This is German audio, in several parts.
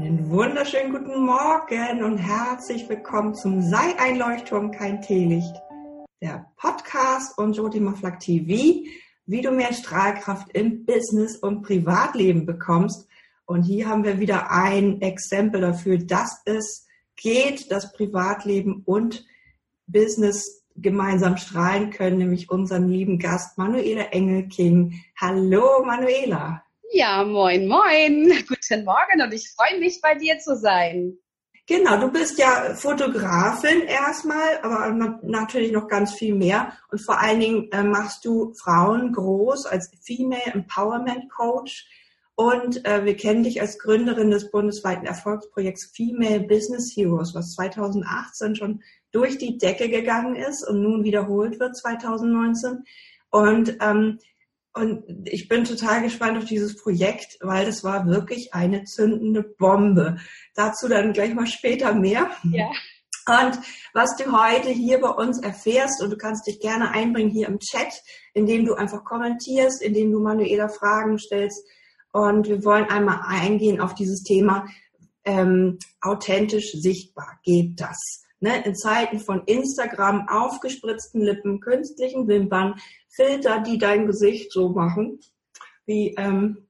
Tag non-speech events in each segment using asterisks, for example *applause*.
Einen wunderschönen guten Morgen und herzlich willkommen zum Sei ein Leuchtturm, kein Teelicht. Der Podcast und Jodi Maflak TV, wie du mehr Strahlkraft im Business und Privatleben bekommst. Und hier haben wir wieder ein Exempel dafür, dass es geht, dass Privatleben und Business gemeinsam strahlen können, nämlich unseren lieben Gast Manuela Engelking. Hallo Manuela. Ja, moin, moin. Guten Morgen und ich freue mich, bei dir zu sein. Genau, du bist ja Fotografin erstmal, aber natürlich noch ganz viel mehr. Und vor allen Dingen äh, machst du Frauen groß als Female Empowerment Coach. Und äh, wir kennen dich als Gründerin des bundesweiten Erfolgsprojekts Female Business Heroes, was 2018 schon durch die Decke gegangen ist und nun wiederholt wird 2019. Und ähm, und ich bin total gespannt auf dieses Projekt, weil das war wirklich eine zündende Bombe. Dazu dann gleich mal später mehr. Ja. Und was du heute hier bei uns erfährst, und du kannst dich gerne einbringen hier im Chat, indem du einfach kommentierst, indem du Manuela Fragen stellst. Und wir wollen einmal eingehen auf dieses Thema ähm, authentisch sichtbar. Geht das? Ne, in Zeiten von Instagram, aufgespritzten Lippen, künstlichen Wimpern, Filter, die dein Gesicht so machen, wie ähm,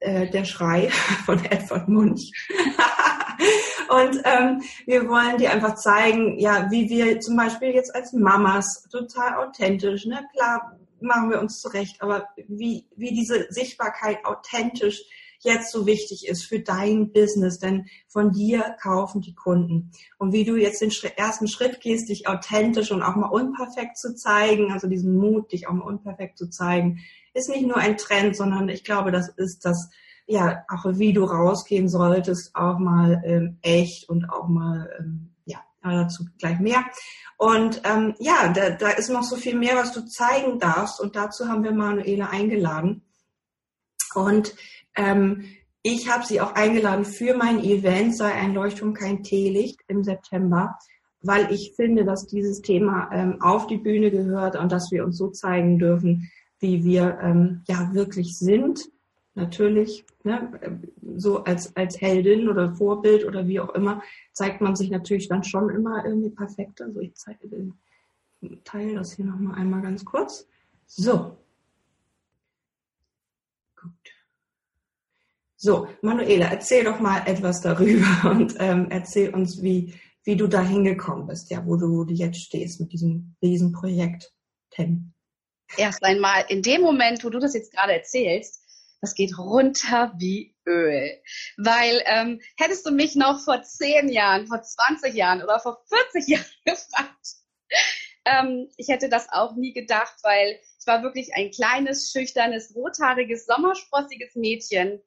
äh, der Schrei *laughs* von Edward Munch. *laughs* Und ähm, wir wollen dir einfach zeigen, ja, wie wir zum Beispiel jetzt als Mamas total authentisch, ne, klar machen wir uns zurecht, aber wie, wie diese Sichtbarkeit authentisch jetzt so wichtig ist für dein Business, denn von dir kaufen die Kunden. Und wie du jetzt den ersten Schritt gehst, dich authentisch und auch mal unperfekt zu zeigen, also diesen Mut, dich auch mal unperfekt zu zeigen, ist nicht nur ein Trend, sondern ich glaube, das ist das, ja, auch wie du rausgehen solltest, auch mal ähm, echt und auch mal, ähm, ja, dazu gleich mehr. Und ähm, ja, da, da ist noch so viel mehr, was du zeigen darfst. Und dazu haben wir Manuela eingeladen. Und ähm, ich habe sie auch eingeladen für mein Event, sei ein Leuchtturm kein Teelicht im September, weil ich finde, dass dieses Thema ähm, auf die Bühne gehört und dass wir uns so zeigen dürfen, wie wir ähm, ja wirklich sind. Natürlich, ne, so als, als Heldin oder Vorbild oder wie auch immer, zeigt man sich natürlich dann schon immer irgendwie perfekt. Also ich zeige den Teil das hier nochmal einmal ganz kurz. So. Gut. So, Manuela, erzähl doch mal etwas darüber *laughs* und ähm, erzähl uns, wie, wie du da hingekommen bist, ja, wo du, jetzt stehst mit diesem Riesenprojekt TEN. Erst einmal, in dem Moment, wo du das jetzt gerade erzählst, das geht runter wie Öl. Weil ähm, hättest du mich noch vor 10 Jahren, vor 20 Jahren oder vor 40 *laughs* Jahren gefragt, ähm, ich hätte das auch nie gedacht, weil ich war wirklich ein kleines, schüchternes, rothaariges, sommersprossiges Mädchen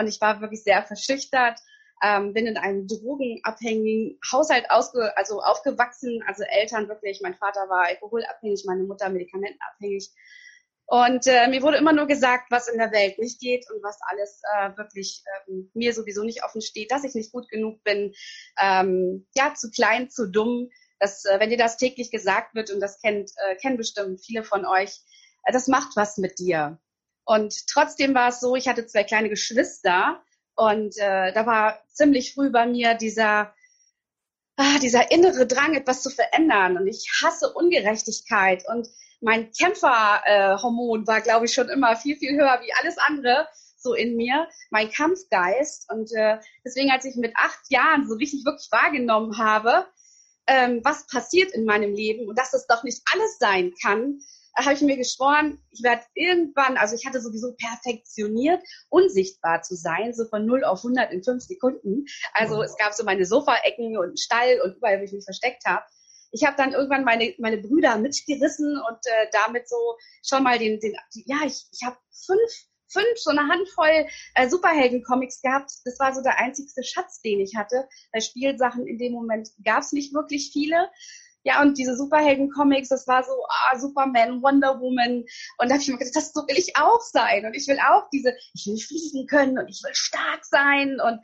und ich war wirklich sehr verschüchtert. Ähm, bin in einem drogenabhängigen Haushalt ausge also aufgewachsen, also Eltern wirklich, mein Vater war alkoholabhängig, meine Mutter medikamentenabhängig. Und äh, mir wurde immer nur gesagt, was in der Welt nicht geht und was alles äh, wirklich ähm, mir sowieso nicht offen steht, dass ich nicht gut genug bin, ähm, ja, zu klein, zu dumm. Dass, äh, wenn dir das täglich gesagt wird, und das kennt, äh, kennen bestimmt viele von euch, äh, das macht was mit dir. Und trotzdem war es so, ich hatte zwei kleine Geschwister und äh, da war ziemlich früh bei mir dieser, ah, dieser innere Drang, etwas zu verändern. Und ich hasse Ungerechtigkeit. Und mein Kämpferhormon äh, war, glaube ich, schon immer viel, viel höher wie alles andere so in mir, mein Kampfgeist. Und äh, deswegen, als ich mit acht Jahren so richtig wirklich wahrgenommen habe, ähm, was passiert in meinem Leben und dass es doch nicht alles sein kann, habe ich mir geschworen, ich werde irgendwann, also ich hatte sowieso perfektioniert, unsichtbar zu sein, so von 0 auf 100 in 5 Sekunden. Also oh. es gab so meine Sofaecken und einen Stall und überall, wo ich mich versteckt habe. Ich habe dann irgendwann meine, meine Brüder mitgerissen und äh, damit so schon mal den, den ja, ich, ich habe fünf fünf, so eine Handvoll äh, Superhelden-Comics gehabt. Das war so der einzigste Schatz, den ich hatte. Bei Spielsachen in dem Moment gab es nicht wirklich viele. Ja, und diese Superhelden-Comics, das war so, ah, Superman, Wonder Woman. Und da habe ich mir gedacht, das so will ich auch sein. Und ich will auch diese, ich will fliegen können und ich will stark sein. Und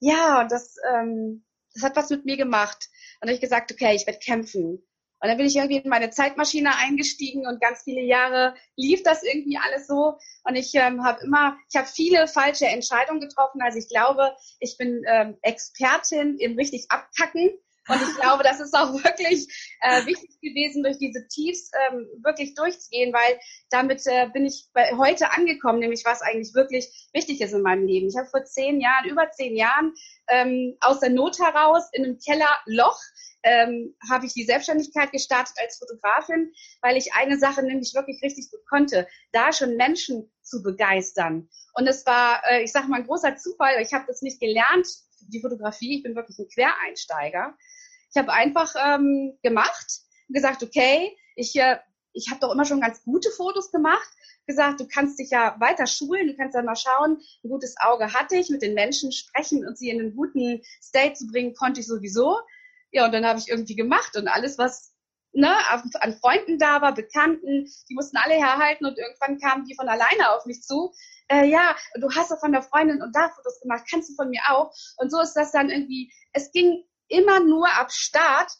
ja, und das, ähm, das hat was mit mir gemacht. Und da habe ich gesagt, okay, ich werde kämpfen. Und dann bin ich irgendwie in meine Zeitmaschine eingestiegen und ganz viele Jahre lief das irgendwie alles so. Und ich ähm, habe immer, ich habe viele falsche Entscheidungen getroffen. Also ich glaube, ich bin ähm, Expertin im richtig abkacken. Und ich glaube, das ist auch wirklich äh, wichtig gewesen, durch diese Tiefs ähm, wirklich durchzugehen, weil damit äh, bin ich bei, heute angekommen, nämlich was eigentlich wirklich wichtig ist in meinem Leben. Ich habe vor zehn Jahren, über zehn Jahren, ähm, aus der Not heraus in einem Kellerloch ähm, habe ich die Selbstständigkeit gestartet als Fotografin, weil ich eine Sache nämlich wirklich richtig gut konnte, da schon Menschen zu begeistern. Und es war, äh, ich sage mal, ein großer Zufall. Ich habe das nicht gelernt, die Fotografie. Ich bin wirklich ein Quereinsteiger. Ich habe einfach ähm, gemacht, gesagt, okay, ich, äh, ich habe doch immer schon ganz gute Fotos gemacht, gesagt, du kannst dich ja weiter schulen, du kannst ja mal schauen, ein gutes Auge hatte ich, mit den Menschen sprechen und sie in einen guten State zu bringen, konnte ich sowieso. Ja, und dann habe ich irgendwie gemacht und alles, was ne, an Freunden da war, Bekannten, die mussten alle herhalten und irgendwann kamen die von alleine auf mich zu. Äh, ja, du hast doch von der Freundin und da Fotos gemacht, kannst du von mir auch? Und so ist das dann irgendwie, es ging immer nur ab Start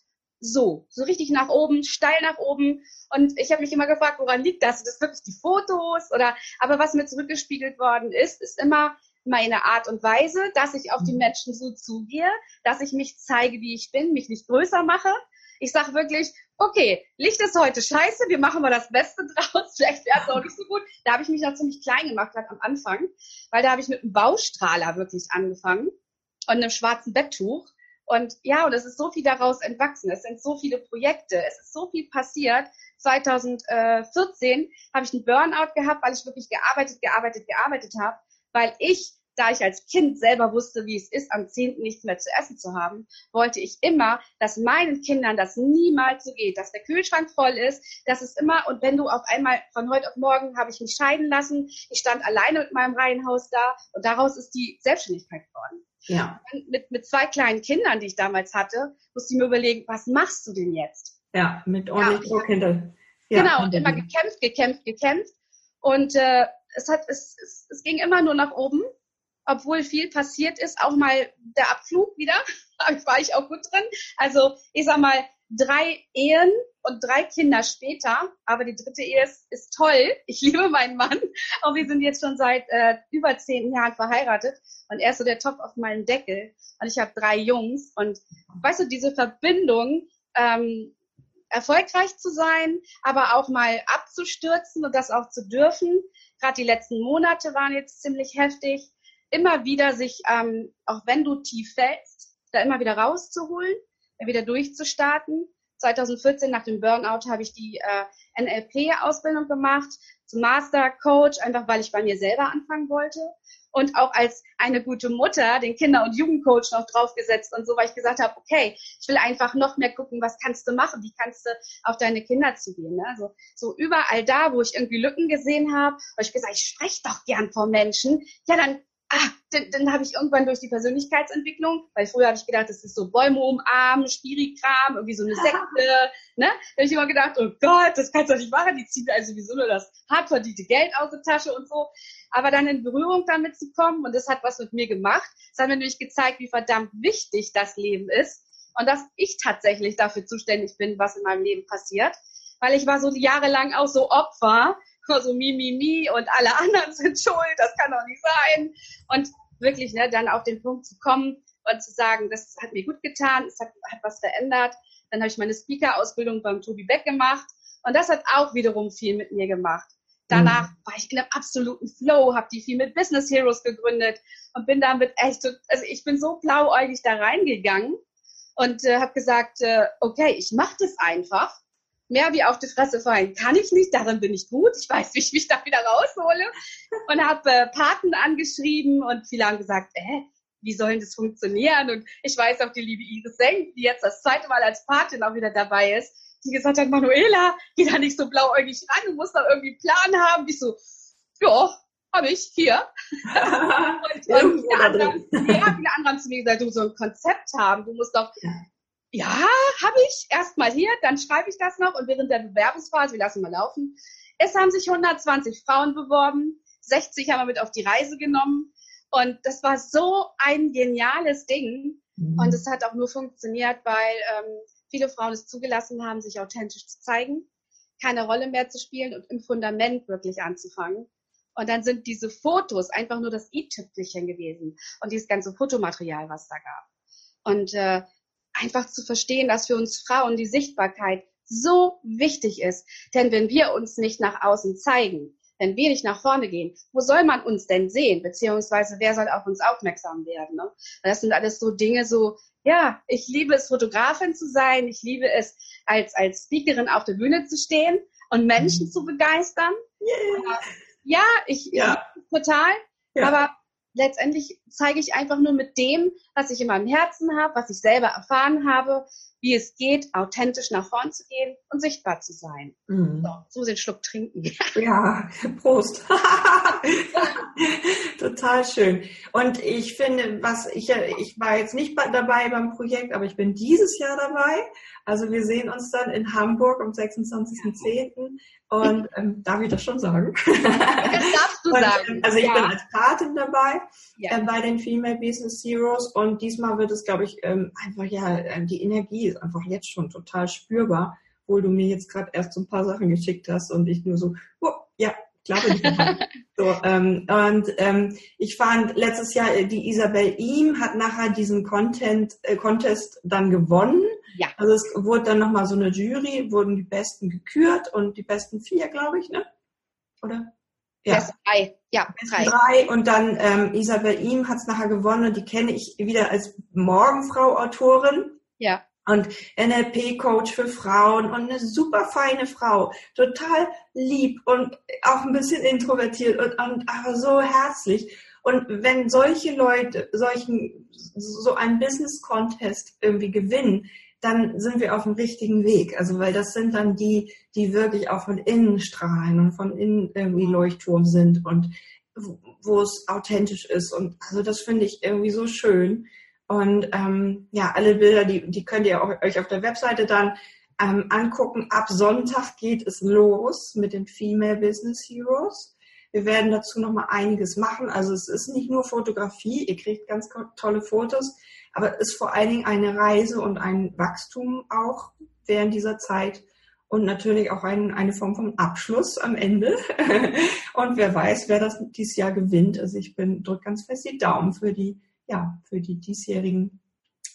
so, so richtig nach oben, steil nach oben. Und ich habe mich immer gefragt, woran liegt das? Sind das wirklich die Fotos? Oder aber was mir zurückgespiegelt worden ist, ist immer meine Art und Weise, dass ich auf die mhm. Menschen so zugehe, dass ich mich zeige, wie ich bin, mich nicht größer mache. Ich sage wirklich, okay, Licht ist heute scheiße, wir machen mal das Beste *laughs* draus, vielleicht wäre es auch nicht so gut. Da habe ich mich noch ziemlich klein gemacht, gerade am Anfang, weil da habe ich mit einem Baustrahler wirklich angefangen und einem schwarzen Betttuch und ja, und es ist so viel daraus entwachsen. Es sind so viele Projekte. Es ist so viel passiert. 2014 habe ich einen Burnout gehabt, weil ich wirklich gearbeitet, gearbeitet, gearbeitet habe, weil ich da ich als Kind selber wusste, wie es ist, am 10. nichts mehr zu essen zu haben, wollte ich immer, dass meinen Kindern das niemals so geht, dass der Kühlschrank voll ist, dass es immer, und wenn du auf einmal von heute auf morgen habe ich mich scheiden lassen, ich stand alleine mit meinem Reihenhaus da und daraus ist die Selbstständigkeit geworden. Ja. Mit, mit zwei kleinen Kindern, die ich damals hatte, musste ich mir überlegen, was machst du denn jetzt? Ja, mit ordentlich ja, Druck hinter. Ja, genau, und immer gekämpft, gekämpft, gekämpft. Und äh, es, hat, es, es, es ging immer nur nach oben, obwohl viel passiert ist. Auch mal der Abflug wieder, *laughs* da war ich auch gut drin. Also ich sag mal, drei Ehen und drei Kinder später, aber die dritte Ehe ist, ist toll. Ich liebe meinen Mann und wir sind jetzt schon seit äh, über zehn Jahren verheiratet und er ist so der Topf auf meinem Deckel und ich habe drei Jungs und weißt du, diese Verbindung, ähm, erfolgreich zu sein, aber auch mal abzustürzen und das auch zu dürfen. Gerade die letzten Monate waren jetzt ziemlich heftig. Immer wieder sich, ähm, auch wenn du tief fällst, da immer wieder rauszuholen, wieder durchzustarten. 2014 nach dem Burnout habe ich die äh, NLP-Ausbildung gemacht zum Master Coach, einfach weil ich bei mir selber anfangen wollte und auch als eine gute Mutter den Kinder- und Jugendcoach noch draufgesetzt und so, weil ich gesagt habe, okay, ich will einfach noch mehr gucken, was kannst du machen, wie kannst du auf deine Kinder zugehen. Ne? Also so überall da, wo ich irgendwie Lücken gesehen habe, habe ich gesagt, ich spreche doch gern vor Menschen, ja dann ah, dann, dann habe ich irgendwann durch die Persönlichkeitsentwicklung, weil früher habe ich gedacht, das ist so Bäume umarmen, Spirikram, irgendwie so eine Sekte, *laughs* ne? Da habe ich immer gedacht, oh Gott, das kannst du nicht machen, die ziehen also sowieso nur das hart verdiente Geld aus der Tasche und so. Aber dann in Berührung damit zu kommen und das hat was mit mir gemacht. Das hat mir nämlich gezeigt, wie verdammt wichtig das Leben ist und dass ich tatsächlich dafür zuständig bin, was in meinem Leben passiert. Weil ich war so jahrelang auch so Opfer so mi, mi, mi und alle anderen *laughs* sind schuld, das kann doch nicht sein. Und wirklich ne, dann auf den Punkt zu kommen und zu sagen, das hat mir gut getan, es hat, hat was verändert. Dann habe ich meine Speaker-Ausbildung beim Tobi Beck gemacht und das hat auch wiederum viel mit mir gemacht. Danach mhm. war ich in einem absoluten Flow, habe die viel mit Business Heroes gegründet und bin damit echt, also ich bin so blauäugig da reingegangen und äh, habe gesagt, äh, okay, ich mache das einfach mehr wie auf die Fresse fallen kann ich nicht, darin bin ich gut, ich weiß, wie ich mich da wieder raushole und habe äh, Paten angeschrieben und viele haben gesagt, äh, wie soll das funktionieren? Und ich weiß auch die liebe Iris Senk, die jetzt das zweite Mal als Patin auch wieder dabei ist, die gesagt hat, Manuela, geh da nicht so blauäugig ran, du musst da irgendwie einen Plan haben. Ich so, ja, habe ich hier. *laughs* und, und viele, andere, ja, viele andere haben zu mir gesagt, du musst so ein Konzept haben, du musst doch ja, habe ich. Erstmal hier, dann schreibe ich das noch und während der Bewerbungsphase, wir lassen mal laufen, es haben sich 120 Frauen beworben, 60 haben wir mit auf die Reise genommen und das war so ein geniales Ding mhm. und es hat auch nur funktioniert, weil ähm, viele Frauen es zugelassen haben, sich authentisch zu zeigen, keine Rolle mehr zu spielen und im Fundament wirklich anzufangen. Und dann sind diese Fotos einfach nur das i-Tüpfelchen gewesen und dieses ganze Fotomaterial, was da gab. Und äh, einfach zu verstehen, dass für uns Frauen die Sichtbarkeit so wichtig ist. Denn wenn wir uns nicht nach außen zeigen, wenn wir nicht nach vorne gehen, wo soll man uns denn sehen? Beziehungsweise wer soll auf uns aufmerksam werden? Ne? Das sind alles so Dinge, so, ja, ich liebe es, Fotografin zu sein. Ich liebe es, als, als Speakerin auf der Bühne zu stehen und Menschen zu begeistern. Yeah. Ja, ich, ja. total. Ja. Aber letztendlich zeige ich einfach nur mit dem, was ich in meinem Herzen habe, was ich selber erfahren habe, wie es geht, authentisch nach vorn zu gehen und sichtbar zu sein. Mhm. So, so den Schluck trinken. *laughs* Ja, Prost. *laughs* Total schön. Und ich finde, was ich, ich war jetzt nicht dabei beim Projekt, aber ich bin dieses Jahr dabei. Also wir sehen uns dann in Hamburg am 26.10. Und ähm, darf ich das schon sagen? Das darfst du und, sagen. Also ich ja. bin als Patin dabei ja. äh, bei den Female Business Heroes und diesmal wird es, glaube ich, ähm, einfach ja, äh, die Energie ist einfach jetzt schon total spürbar, obwohl du mir jetzt gerade erst so ein paar Sachen geschickt hast und ich nur so, oh, ja, glaube ich. *laughs* so, ähm, und ähm, ich fand letztes Jahr äh, die Isabel Ihm hat nachher diesen Content äh, Contest dann gewonnen. Ja. Also es wurde dann nochmal so eine Jury, wurden die Besten gekürt und die besten vier, glaube ich, ne? Oder? Ja. Best drei. Ja, drei. drei. Und dann ähm, Isabel Ihm hat es nachher gewonnen und die kenne ich wieder als Morgenfrau-Autorin. Ja und NLP-Coach für Frauen und eine super feine Frau, total lieb und auch ein bisschen introvertiert und, und aber so herzlich. Und wenn solche Leute solchen so einen Business Contest irgendwie gewinnen, dann sind wir auf dem richtigen Weg. Also weil das sind dann die, die wirklich auch von innen strahlen und von innen irgendwie Leuchtturm sind und wo es authentisch ist. Und also das finde ich irgendwie so schön. Und ähm, ja, alle Bilder, die, die könnt ihr auch, euch auf der Webseite dann ähm, angucken. Ab Sonntag geht es los mit den Female Business Heroes. Wir werden dazu noch mal einiges machen. Also es ist nicht nur Fotografie, ihr kriegt ganz tolle Fotos, aber es ist vor allen Dingen eine Reise und ein Wachstum auch während dieser Zeit und natürlich auch ein, eine Form von Abschluss am Ende. *laughs* und wer weiß, wer das dieses Jahr gewinnt. Also ich bin drückt ganz fest die Daumen für die ja, für die diesjährigen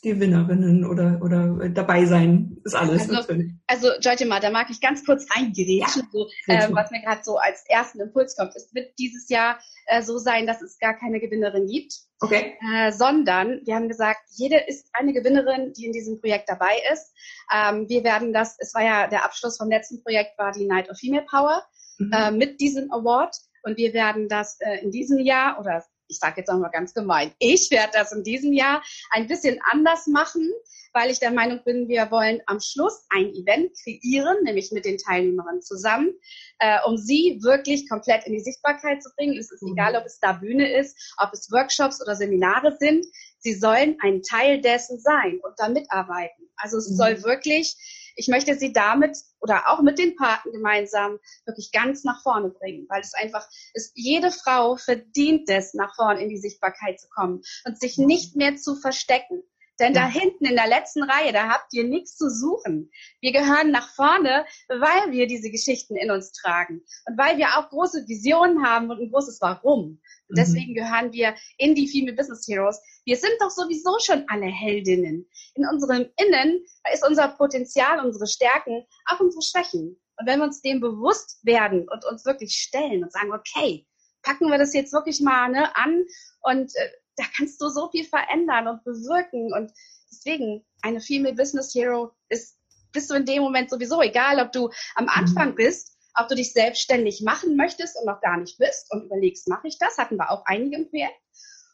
Gewinnerinnen oder, oder dabei sein ist alles also, natürlich. Also Joytima, da mag ich ganz kurz reingerätschen, ja, so, äh, was mir gerade so als ersten Impuls kommt. Es wird dieses Jahr äh, so sein, dass es gar keine Gewinnerin gibt, okay. äh, sondern wir haben gesagt, jede ist eine Gewinnerin, die in diesem Projekt dabei ist. Ähm, wir werden das, es war ja der Abschluss vom letzten Projekt, war die Night of Female Power mhm. äh, mit diesem Award. Und wir werden das äh, in diesem Jahr oder ich sage jetzt auch mal ganz gemein, ich werde das in diesem Jahr ein bisschen anders machen, weil ich der Meinung bin, wir wollen am Schluss ein Event kreieren, nämlich mit den Teilnehmerinnen zusammen, äh, um sie wirklich komplett in die Sichtbarkeit zu bringen. Es ist mhm. egal, ob es da Bühne ist, ob es Workshops oder Seminare sind. Sie sollen ein Teil dessen sein und da mitarbeiten. Also es mhm. soll wirklich ich möchte sie damit oder auch mit den Paten gemeinsam wirklich ganz nach vorne bringen, weil es einfach ist, jede Frau verdient es, nach vorne in die Sichtbarkeit zu kommen und sich nicht mehr zu verstecken. Denn ja. da hinten in der letzten Reihe, da habt ihr nichts zu suchen. Wir gehören nach vorne, weil wir diese Geschichten in uns tragen und weil wir auch große Visionen haben und ein großes Warum. Und mhm. deswegen gehören wir in die Female Business Heroes. Wir sind doch sowieso schon alle Heldinnen. In unserem Innen ist unser Potenzial, unsere Stärken, auch unsere Schwächen. Und wenn wir uns dem bewusst werden und uns wirklich stellen und sagen, okay, packen wir das jetzt wirklich mal ne, an und äh, da kannst du so viel verändern und bewirken. Und deswegen, eine Female Business Hero ist, bist du in dem Moment sowieso, egal ob du am. Anfang bist ob du dich selbstständig machen möchtest und noch gar nicht bist und überlegst, mache ich das? Hatten wir auch einige im Projekt.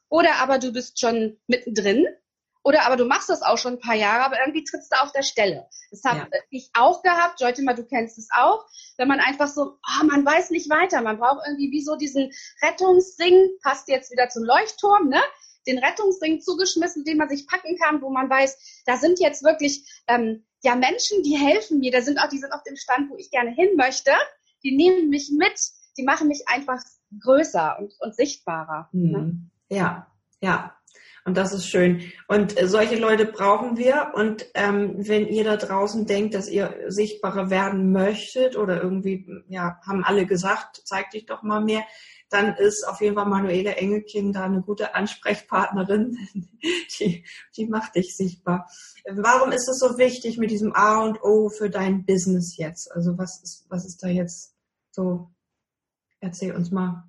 Oder aber du bist schon mittendrin. Oder aber du machst das auch schon ein paar Jahre, aber irgendwie trittst du auf der Stelle. Das habe ja. ich auch gehabt. Joytima, du kennst es auch. Wenn man einfach so, oh, man weiß nicht weiter. Man braucht irgendwie wie so diesen Rettungsring, passt jetzt wieder zum Leuchtturm, ne? Den Rettungsring zugeschmissen, den man sich packen kann, wo man weiß, da sind jetzt wirklich ähm, ja, Menschen, die helfen mir, da sind auch, die sind auf dem Stand, wo ich gerne hin möchte, die nehmen mich mit, die machen mich einfach größer und, und sichtbarer. Mhm. Ne? Ja, ja. Und das ist schön. Und äh, solche Leute brauchen wir. Und ähm, wenn ihr da draußen denkt, dass ihr sichtbarer werden möchtet oder irgendwie, ja, haben alle gesagt, zeig dich doch mal mehr, dann ist auf jeden Fall Manuela Engelkind da eine gute Ansprechpartnerin. *laughs* Die, die macht dich sichtbar. Warum ist es so wichtig mit diesem A und O für dein Business jetzt? Also was ist, was ist da jetzt so? Erzähl uns mal.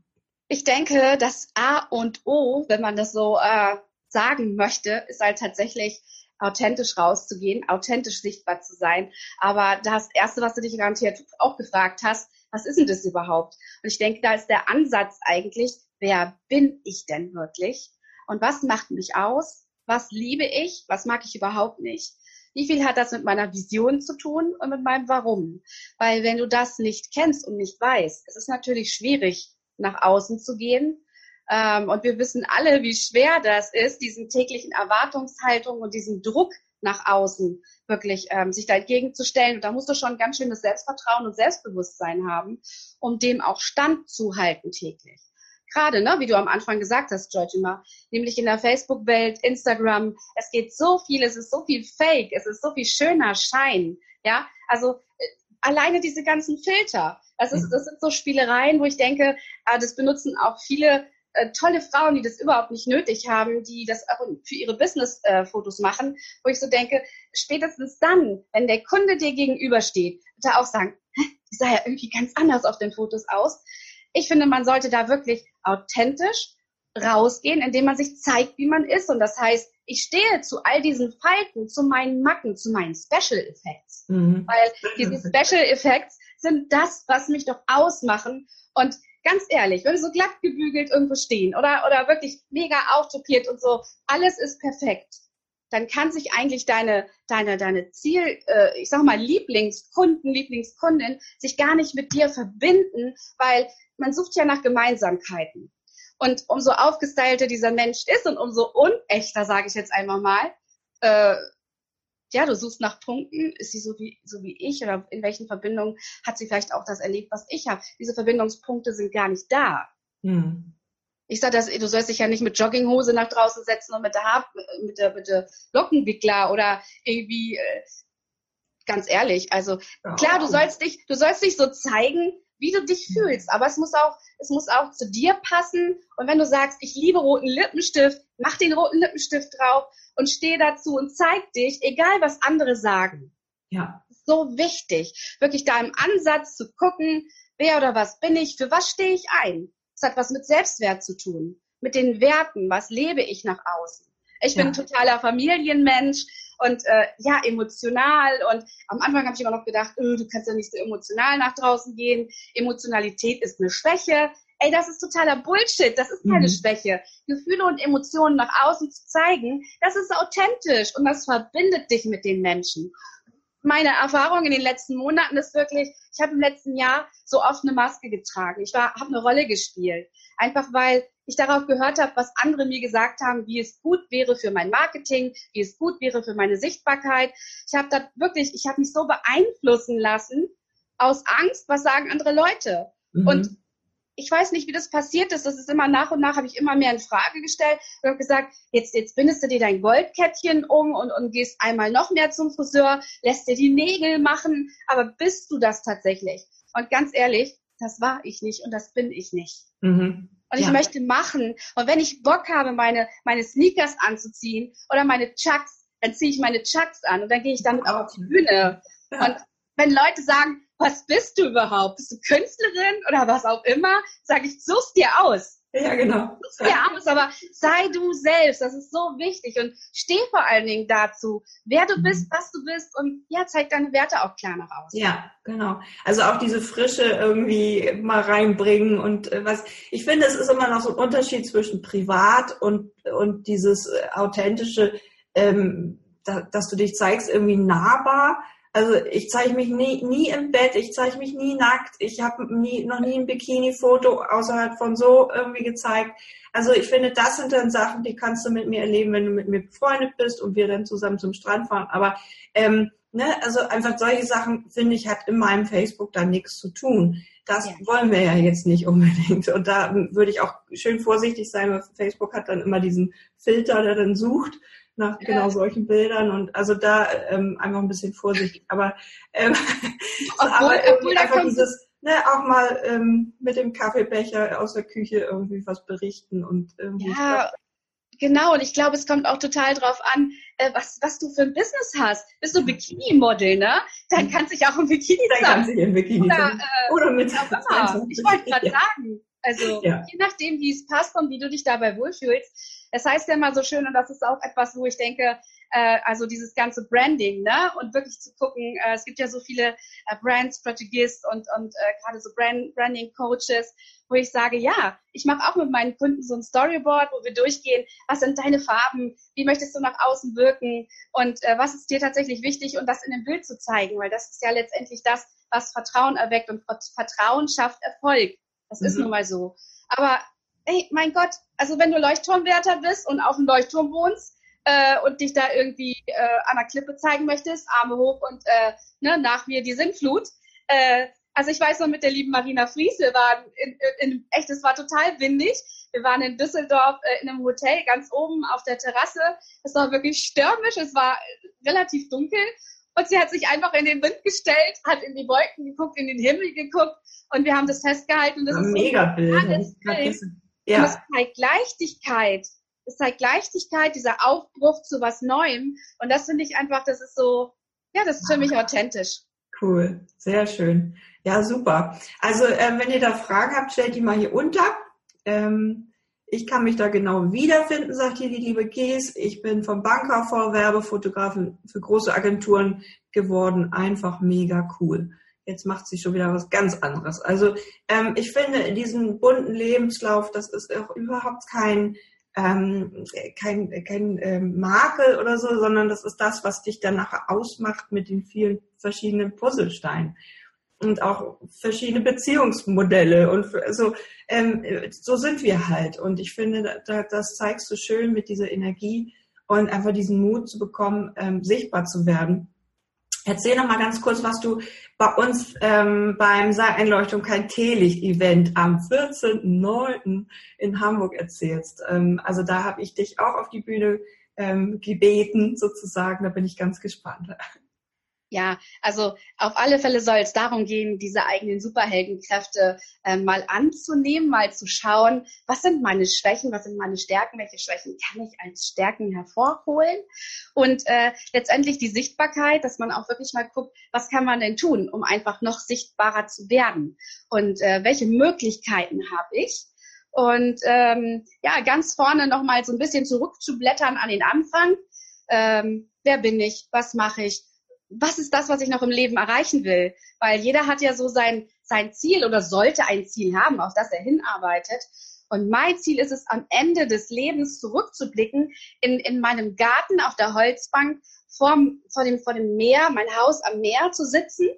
Ich denke, das A und O, wenn man das so äh, sagen möchte, ist halt tatsächlich authentisch rauszugehen, authentisch sichtbar zu sein. Aber das Erste, was du dich garantiert auch gefragt hast, was ist denn das überhaupt? Und ich denke, da ist der Ansatz eigentlich, wer bin ich denn wirklich? Und was macht mich aus? Was liebe ich? Was mag ich überhaupt nicht? Wie viel hat das mit meiner Vision zu tun und mit meinem Warum? Weil wenn du das nicht kennst und nicht weißt, es ist natürlich schwierig, nach außen zu gehen. Ähm, und wir wissen alle, wie schwer das ist, diesen täglichen Erwartungshaltungen und diesen Druck nach außen wirklich ähm, sich dagegen zu stellen. Und da musst du schon ganz schönes Selbstvertrauen und Selbstbewusstsein haben, um dem auch Stand zu halten täglich. Gerade, ne, wie du am Anfang gesagt hast, George, immer, nämlich in der Facebook-Welt, Instagram, es geht so viel, es ist so viel Fake, es ist so viel schöner Schein, ja, also äh, alleine diese ganzen Filter, das, ist, das sind so Spielereien, wo ich denke, äh, das benutzen auch viele äh, tolle Frauen, die das überhaupt nicht nötig haben, die das auch für ihre Business-Fotos machen, wo ich so denke, spätestens dann, wenn der Kunde dir gegenübersteht, wird er auch sagen, die sah ja irgendwie ganz anders auf den Fotos aus. Ich finde, man sollte da wirklich authentisch rausgehen, indem man sich zeigt, wie man ist. Und das heißt, ich stehe zu all diesen Falten, zu meinen Macken, zu meinen Special Effects. Mhm. Weil diese Special Effects sind das, was mich doch ausmachen. Und ganz ehrlich, wenn wir so glatt gebügelt irgendwo stehen oder, oder wirklich mega auftopiert und so, alles ist perfekt, dann kann sich eigentlich deine, deine, deine Ziel, äh, ich sag mal, Lieblingskunden, Lieblingskundin sich gar nicht mit dir verbinden, weil man sucht ja nach Gemeinsamkeiten. Und umso aufgestylter dieser Mensch ist und umso unechter, sage ich jetzt einmal mal, äh, ja, du suchst nach Punkten, ist sie so wie, so wie ich oder in welchen Verbindungen hat sie vielleicht auch das erlebt, was ich habe. Diese Verbindungspunkte sind gar nicht da. Hm. Ich sage, das, du sollst dich ja nicht mit Jogginghose nach draußen setzen und mit der, Haar, mit der, mit der Lockenwickler oder irgendwie, äh, ganz ehrlich, also klar, du sollst dich, du sollst dich so zeigen, wie du dich fühlst, aber es muss auch, es muss auch zu dir passen. Und wenn du sagst, ich liebe roten Lippenstift, mach den roten Lippenstift drauf und steh dazu und zeig dich, egal was andere sagen. Ja. So wichtig, wirklich da im Ansatz zu gucken, wer oder was bin ich, für was stehe ich ein. Das hat was mit Selbstwert zu tun, mit den Werten, was lebe ich nach außen. Ich bin ja. totaler Familienmensch und äh, ja, emotional. Und am Anfang habe ich immer noch gedacht, öh, du kannst ja nicht so emotional nach draußen gehen. Emotionalität ist eine Schwäche. Ey, das ist totaler Bullshit. Das ist keine mhm. Schwäche. Gefühle und Emotionen nach außen zu zeigen, das ist authentisch und das verbindet dich mit den Menschen. Meine Erfahrung in den letzten Monaten ist wirklich, ich habe im letzten Jahr so oft eine Maske getragen. Ich war, habe eine Rolle gespielt. Einfach weil ich darauf gehört habe, was andere mir gesagt haben, wie es gut wäre für mein Marketing, wie es gut wäre für meine Sichtbarkeit. Ich habe da wirklich, ich habe mich so beeinflussen lassen aus Angst, was sagen andere Leute. Mhm. Und ich weiß nicht, wie das passiert ist. Das ist immer nach und nach, habe ich immer mehr in Frage gestellt und habe gesagt, jetzt, jetzt bindest du dir dein Goldkettchen um und, und gehst einmal noch mehr zum Friseur, lässt dir die Nägel machen, aber bist du das tatsächlich? Und ganz ehrlich, das war ich nicht und das bin ich nicht. Mhm. Und ja. ich möchte machen. Und wenn ich Bock habe, meine, meine Sneakers anzuziehen oder meine Chucks, dann ziehe ich meine Chucks an und dann gehe ich damit auch auf die Bühne. Ja. Und wenn Leute sagen, was bist du überhaupt? Bist du Künstlerin oder was auch immer? Sag ich, such's dir aus. Ja, genau. Such's dir aus, aber sei du selbst. Das ist so wichtig und steh vor allen Dingen dazu, wer du bist, was du bist und ja, zeig deine Werte auch klar nach außen. Ja, genau. Also auch diese Frische irgendwie mal reinbringen und äh, was, ich finde, es ist immer noch so ein Unterschied zwischen privat und, und dieses äh, authentische, ähm, da, dass du dich zeigst irgendwie nahbar also ich zeige mich nie, nie im Bett, ich zeige mich nie nackt, ich habe nie, noch nie ein Bikini-Foto außerhalb von so irgendwie gezeigt. Also ich finde, das sind dann Sachen, die kannst du mit mir erleben, wenn du mit mir befreundet bist und wir dann zusammen zum Strand fahren. Aber ähm, ne, also einfach solche Sachen, finde ich, hat in meinem Facebook da nichts zu tun. Das ja. wollen wir ja jetzt nicht unbedingt. Und da würde ich auch schön vorsichtig sein, weil Facebook hat dann immer diesen Filter, der dann sucht nach ja. genau solchen Bildern und also da ähm, einfach ein bisschen vorsichtig. Aber, ähm, *laughs* obwohl, aber obwohl einfach dieses, ne, auch mal ähm, mit dem Kaffeebecher aus der Küche irgendwie was berichten und irgendwie. Ja, genau. Und ich glaube, es kommt auch total drauf an, äh, was, was du für ein Business hast. Bist du Bikini-Model, ne? Dann kannst du dich auch im Bikini Dann kannst du dich im Bikini Oder, äh, Oder mit Ich wollte *laughs* gerade ja. sagen, also ja. je nachdem, wie es passt und wie du dich dabei wohlfühlst. Es heißt ja immer so schön, und das ist auch etwas, wo ich denke, äh, also dieses ganze Branding, ne? Und wirklich zu gucken, äh, es gibt ja so viele äh, Brand Strategist und, und äh, gerade so Brand, Branding Coaches, wo ich sage, ja, ich mache auch mit meinen Kunden so ein Storyboard, wo wir durchgehen, was sind deine Farben, wie möchtest du nach außen wirken und äh, was ist dir tatsächlich wichtig und das in dem Bild zu zeigen, weil das ist ja letztendlich das, was Vertrauen erweckt und Vertrauen schafft Erfolg. Das mhm. ist nun mal so. Aber ey, mein Gott, also wenn du Leuchtturmwärter bist und auf dem Leuchtturm wohnst äh, und dich da irgendwie äh, an der Klippe zeigen möchtest, Arme hoch und äh, ne, nach mir die Sintflut. Äh, also ich weiß noch mit der lieben Marina Fries, wir waren in, in, echt, es war total windig. Wir waren in Düsseldorf äh, in einem Hotel ganz oben auf der Terrasse. Es war wirklich stürmisch, es war relativ dunkel. Und sie hat sich einfach in den Wind gestellt, hat in die Wolken geguckt, in den Himmel geguckt und wir haben das festgehalten. Das ein ist mega Bild. Bild. Ja. Und es zeigt Leichtigkeit. Es zeigt Leichtigkeit, dieser Aufbruch zu was Neuem. Und das finde ich einfach, das ist so, ja, das ist für mich authentisch. Cool, sehr schön. Ja, super. Also äh, wenn ihr da Fragen habt, stellt die mal hier unter. Ähm, ich kann mich da genau wiederfinden, sagt hier die liebe Kies. Ich bin vom Banker vor Werbefotografin für große Agenturen geworden. Einfach mega cool jetzt macht sie schon wieder was ganz anderes. Also ähm, ich finde, diesen bunten Lebenslauf, das ist auch überhaupt kein, ähm, kein, kein ähm, Makel oder so, sondern das ist das, was dich dann nachher ausmacht mit den vielen verschiedenen Puzzlesteinen und auch verschiedene Beziehungsmodelle und für, also ähm, so sind wir halt und ich finde, da, das zeigst du schön mit dieser Energie und einfach diesen Mut zu bekommen, ähm, sichtbar zu werden Erzähl noch mal ganz kurz, was du bei uns ähm, beim Saaleinleuchtung kein Teelicht-Event am 14.09. in Hamburg erzählst. Ähm, also da habe ich dich auch auf die Bühne ähm, gebeten, sozusagen. Da bin ich ganz gespannt. Ja, also auf alle Fälle soll es darum gehen, diese eigenen Superheldenkräfte äh, mal anzunehmen, mal zu schauen, was sind meine Schwächen, was sind meine Stärken, welche Schwächen kann ich als Stärken hervorholen und äh, letztendlich die Sichtbarkeit, dass man auch wirklich mal guckt, was kann man denn tun, um einfach noch sichtbarer zu werden und äh, welche Möglichkeiten habe ich. Und ähm, ja, ganz vorne nochmal so ein bisschen zurückzublättern an den Anfang. Ähm, wer bin ich? Was mache ich? Was ist das, was ich noch im Leben erreichen will? Weil jeder hat ja so sein, sein Ziel oder sollte ein Ziel haben, auf das er hinarbeitet. Und mein Ziel ist es, am Ende des Lebens zurückzublicken, in, in meinem Garten auf der Holzbank vor, vor, dem, vor dem Meer, mein Haus am Meer zu sitzen.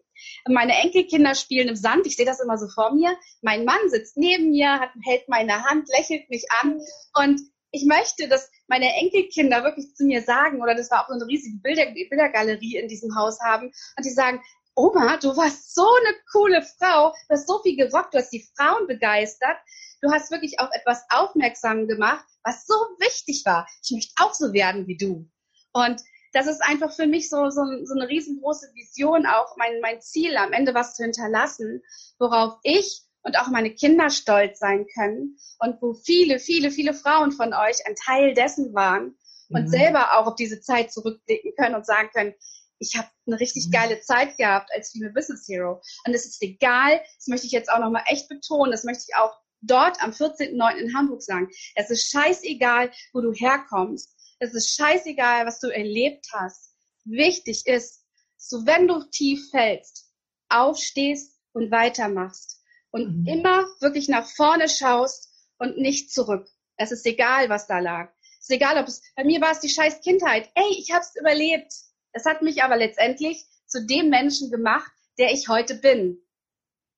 Meine Enkelkinder spielen im Sand, ich sehe das immer so vor mir. Mein Mann sitzt neben mir, hat, hält meine Hand, lächelt mich an und ich möchte, dass meine Enkelkinder wirklich zu mir sagen, oder das war auch so eine riesige Bilder, Bildergalerie in diesem Haus haben, und die sagen, Oma, du warst so eine coole Frau, du hast so viel gerockt, du hast die Frauen begeistert, du hast wirklich auf etwas aufmerksam gemacht, was so wichtig war. Ich möchte auch so werden wie du. Und das ist einfach für mich so, so, so eine riesengroße Vision, auch mein, mein Ziel, am Ende was zu hinterlassen, worauf ich und auch meine Kinder stolz sein können und wo viele, viele, viele Frauen von euch ein Teil dessen waren und mhm. selber auch auf diese Zeit zurückblicken können und sagen können, ich habe eine richtig mhm. geile Zeit gehabt als Female Business Hero. Und es ist egal, das möchte ich jetzt auch nochmal echt betonen, das möchte ich auch dort am 14.09. in Hamburg sagen. Es ist scheißegal, wo du herkommst. Es ist scheißegal, was du erlebt hast. Wichtig ist, so wenn du tief fällst, aufstehst und weitermachst und mhm. immer wirklich nach vorne schaust und nicht zurück. Es ist egal, was da lag. Es ist egal, ob es, bei mir war es die scheiß Kindheit. Ey, ich hab's überlebt. Es hat mich aber letztendlich zu dem Menschen gemacht, der ich heute bin.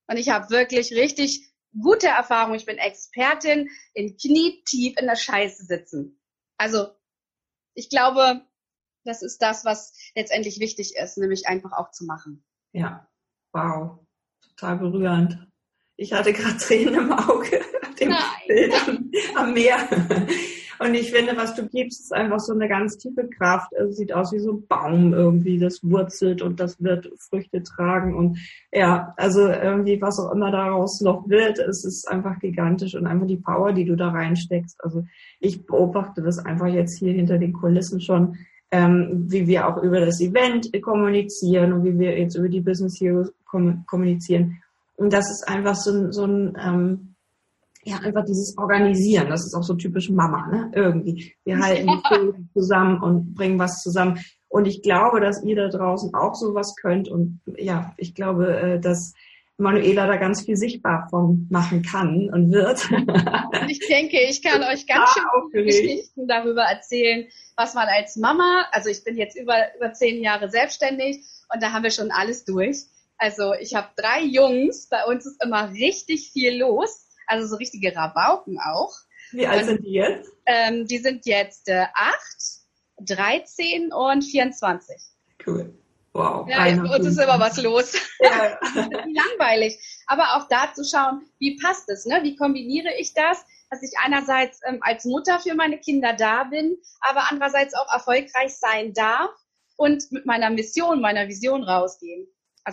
Und ich habe wirklich richtig gute Erfahrungen. Ich bin Expertin in knietief in der Scheiße sitzen. Also, ich glaube, das ist das, was letztendlich wichtig ist, nämlich einfach auch zu machen. Ja, wow, total berührend. Ich hatte gerade Tränen im Auge, dem Nein. Bild am, am Meer. Und ich finde, was du gibst, ist einfach so eine ganz tiefe Kraft. Es sieht aus wie so ein Baum irgendwie, das wurzelt und das wird Früchte tragen. Und ja, also irgendwie, was auch immer daraus noch wird, es ist einfach gigantisch und einfach die Power, die du da reinsteckst. Also ich beobachte das einfach jetzt hier hinter den Kulissen schon, ähm, wie wir auch über das Event kommunizieren und wie wir jetzt über die Business Heroes kommunizieren. Und das ist einfach so ein, so ein ähm, ja, einfach dieses Organisieren, das ist auch so typisch Mama, ne? Irgendwie. Wir *laughs* halten die zusammen und bringen was zusammen. Und ich glaube, dass ihr da draußen auch sowas könnt. Und ja, ich glaube, äh, dass Manuela da ganz viel sichtbar von machen kann und wird. Und *laughs* ich denke, ich kann euch ganz schön viele Geschichten darüber erzählen, was man als Mama, also ich bin jetzt über, über zehn Jahre selbstständig und da haben wir schon alles durch. Also ich habe drei Jungs, bei uns ist immer richtig viel los also so richtige Rabauken auch. Wie alt sind die jetzt? Ähm, die sind jetzt äh, 8, 13 und 24. Cool. Wow. Ja, bei uns ist immer was los. *laughs* Ja. *laughs* langweilig. Aber auch da zu schauen, wie passt es, ne? Wie kombiniere ich das? Dass ich einerseits ähm, als Mutter für meine Kinder da bin, aber andererseits auch erfolgreich sein darf und mit meiner Mission, meiner Vision rausgehen.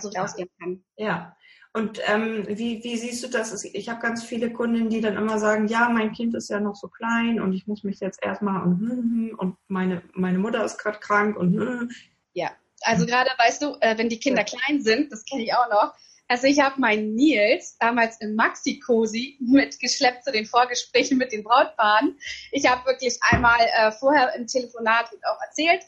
Also rausgehen kann. Ja. Und ähm, wie, wie siehst du das? Ich habe ganz viele Kundinnen, die dann immer sagen, ja, mein Kind ist ja noch so klein und ich muss mich jetzt erstmal und, hm, hm, und meine, meine Mutter ist gerade krank und hm. ja, also gerade weißt du, äh, wenn die Kinder ja. klein sind, das kenne ich auch noch. Also ich habe meinen Nils damals im Maxi-Cosi mitgeschleppt zu den Vorgesprächen mit den Brautpaaren. Ich habe wirklich einmal äh, vorher im Telefonat auch erzählt,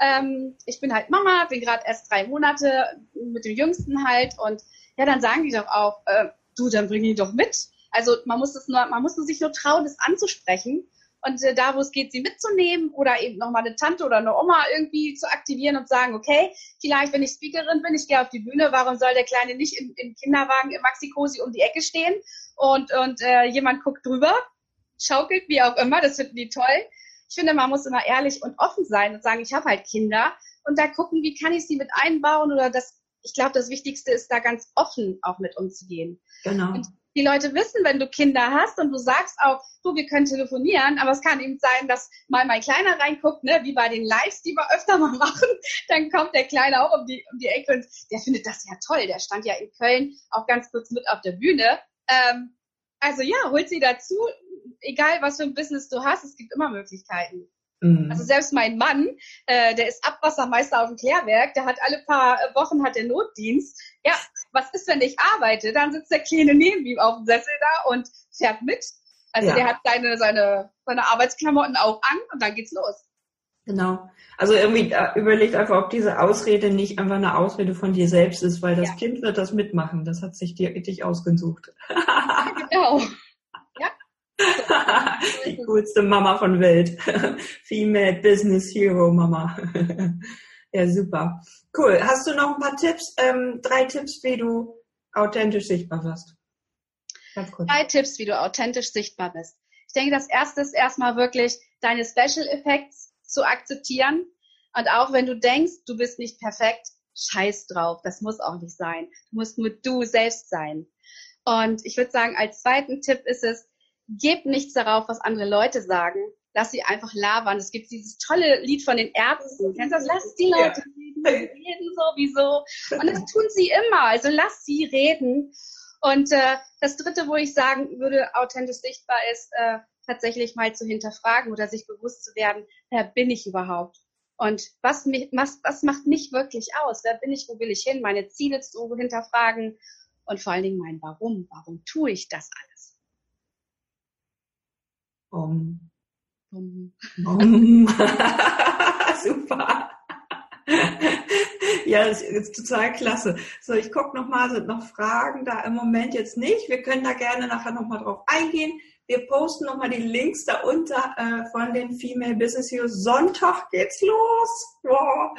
ähm, ich bin halt Mama, bin gerade erst drei Monate mit dem Jüngsten halt und ja, dann sagen die doch auch, äh, du, dann bring ihn doch mit. Also man muss es nur, man muss sich nur trauen, das anzusprechen und äh, da, wo es geht, sie mitzunehmen oder eben nochmal eine Tante oder eine Oma irgendwie zu aktivieren und sagen, okay, vielleicht, wenn ich Speakerin bin, ich gehe auf die Bühne, warum soll der Kleine nicht im, im Kinderwagen im Maxi-Cosi um die Ecke stehen und, und äh, jemand guckt drüber, schaukelt, wie auch immer, das finden die toll. Ich finde, man muss immer ehrlich und offen sein und sagen, ich habe halt Kinder und da gucken, wie kann ich sie mit einbauen oder das ich glaube, das Wichtigste ist, da ganz offen auch mit umzugehen. Genau. Und die Leute wissen, wenn du Kinder hast und du sagst auch, du, wir können telefonieren, aber es kann eben sein, dass mal mein Kleiner reinguckt, ne, wie bei den Lives, die wir öfter mal *laughs* machen, dann kommt der Kleine auch um die, um die Ecke und der findet das ja toll. Der stand ja in Köln auch ganz kurz mit auf der Bühne. Ähm, also ja, holt sie dazu, egal was für ein Business du hast, es gibt immer Möglichkeiten. Mhm. Also selbst mein Mann, äh, der ist Abwassermeister auf dem Klärwerk, der hat alle paar Wochen hat der Notdienst. Ja, was ist, wenn ich arbeite? Dann sitzt der Kleine neben ihm auf dem Sessel da und fährt mit. Also ja. der hat seine, seine, seine Arbeitsklamotten auch an und dann geht's los. Genau. Also irgendwie äh, überlegt einfach, ob diese Ausrede nicht einfach eine Ausrede von dir selbst ist, weil das ja. Kind wird das mitmachen. Das hat sich dir dich ausgesucht. *laughs* genau. Die coolste Mama von Welt. Female Business Hero Mama. ja, super. Cool. Hast du noch ein paar Tipps? Ähm, drei Tipps, wie du authentisch sichtbar wirst. Drei Tipps, wie du authentisch sichtbar bist. Ich denke, das erste ist erstmal wirklich deine Special Effects zu akzeptieren. Und auch wenn du denkst, du bist nicht perfekt, scheiß drauf. Das muss auch nicht sein. Du musst nur du selbst sein. Und ich würde sagen, als zweiten Tipp ist es, gebt nichts darauf, was andere Leute sagen. Lass sie einfach labern. Es gibt dieses tolle Lied von den Ärzten. Kennst du das? Lass die Leute reden, reden sowieso. Und das tun sie immer. Also lass sie reden. Und äh, das Dritte, wo ich sagen würde, authentisch sichtbar ist, äh, tatsächlich mal zu hinterfragen oder sich bewusst zu werden, wer bin ich überhaupt? Und was, mich, was, was macht mich wirklich aus? Wer bin ich? Wo will ich hin? Meine Ziele zu hinterfragen und vor allen Dingen mein Warum. Warum tue ich das alles? Om. Om. Om. Super. ja, das ist total klasse. So, ich gucke nochmal, sind noch Fragen da im Moment jetzt nicht. Wir können da gerne nachher nochmal drauf eingehen. Wir posten nochmal die Links da unter äh, von den Female Business Heroes. Sonntag geht's los. Wow.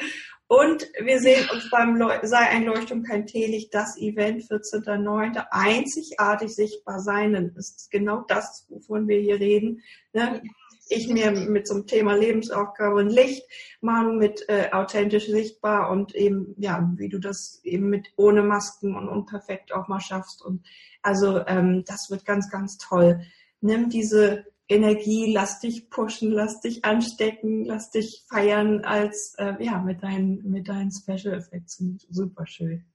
Und wir sehen uns beim Leu Sei ein Leuchtturm kein Teelicht, das Event 14.09. einzigartig sichtbar sein. Dann ist genau das, wovon wir hier reden. Ne? Ich mir mit so einem Thema Lebensaufgabe und Licht, Manu mit äh, authentisch sichtbar und eben, ja, wie du das eben mit ohne Masken und unperfekt auch mal schaffst. Und also ähm, das wird ganz, ganz toll. Nimm diese Energie, lass dich pushen, lass dich anstecken, lass dich feiern als äh, ja mit deinen mit deinen Special Effects. Super schön.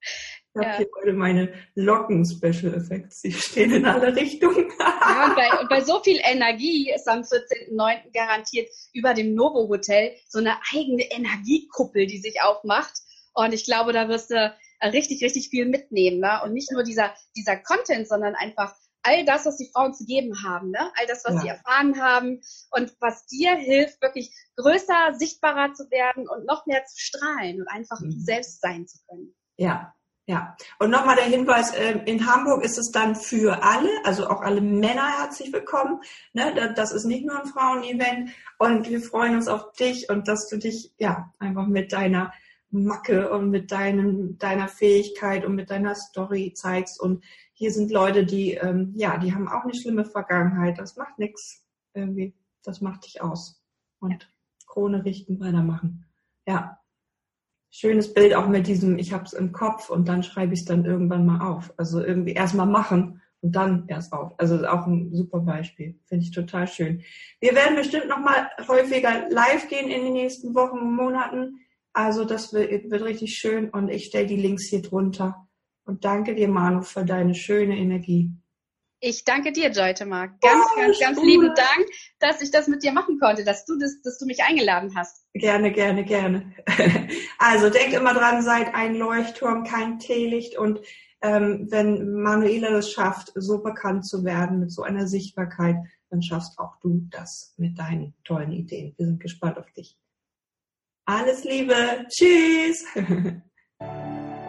Ich habe ja. hier heute meine Locken-Special Effects. Die stehen in alle Richtungen. ja, und bei, und bei so viel Energie ist am 14.09. garantiert über dem Novo Hotel so eine eigene Energiekuppel, die sich aufmacht. Und ich glaube, da wirst du richtig, richtig viel mitnehmen. Ne? Und nicht nur dieser, dieser Content, sondern einfach all das, was die Frauen zu geben haben, ne? all das, was ja. sie erfahren haben und was dir hilft, wirklich größer, sichtbarer zu werden und noch mehr zu strahlen und einfach mhm. selbst sein zu können. Ja, ja. Und nochmal der Hinweis, ähm, in Hamburg ist es dann für alle, also auch alle Männer herzlich willkommen. Ne? Das ist nicht nur ein Frauenevent und wir freuen uns auf dich und dass du dich ja einfach mit deiner Macke und mit deinem, deiner Fähigkeit und mit deiner Story zeigst und hier sind Leute, die, ähm, ja, die haben auch eine schlimme Vergangenheit. Das macht nichts irgendwie. Das macht dich aus. Und. Krone richten, weitermachen. Ja. Schönes Bild auch mit diesem, ich hab's im Kopf und dann schreibe ich es dann irgendwann mal auf. Also irgendwie erstmal machen und dann erst auf. Also auch ein super Beispiel. Finde ich total schön. Wir werden bestimmt noch mal häufiger live gehen in den nächsten Wochen und Monaten. Also das wird, wird richtig schön und ich stelle die Links hier drunter. Und danke dir, Manu, für deine schöne Energie. Ich danke dir, Joytema. Ganz, oh, ganz, ganz cool. lieben Dank, dass ich das mit dir machen konnte, dass du das, dass du mich eingeladen hast. Gerne, gerne, gerne. *laughs* Also denk immer dran, seid ein Leuchtturm, kein Teelicht und ähm, wenn Manuela das schafft, so bekannt zu werden mit so einer Sichtbarkeit, dann schaffst auch du das mit deinen tollen Ideen. Wir sind gespannt auf dich. Alles Liebe. Tschüss. *laughs*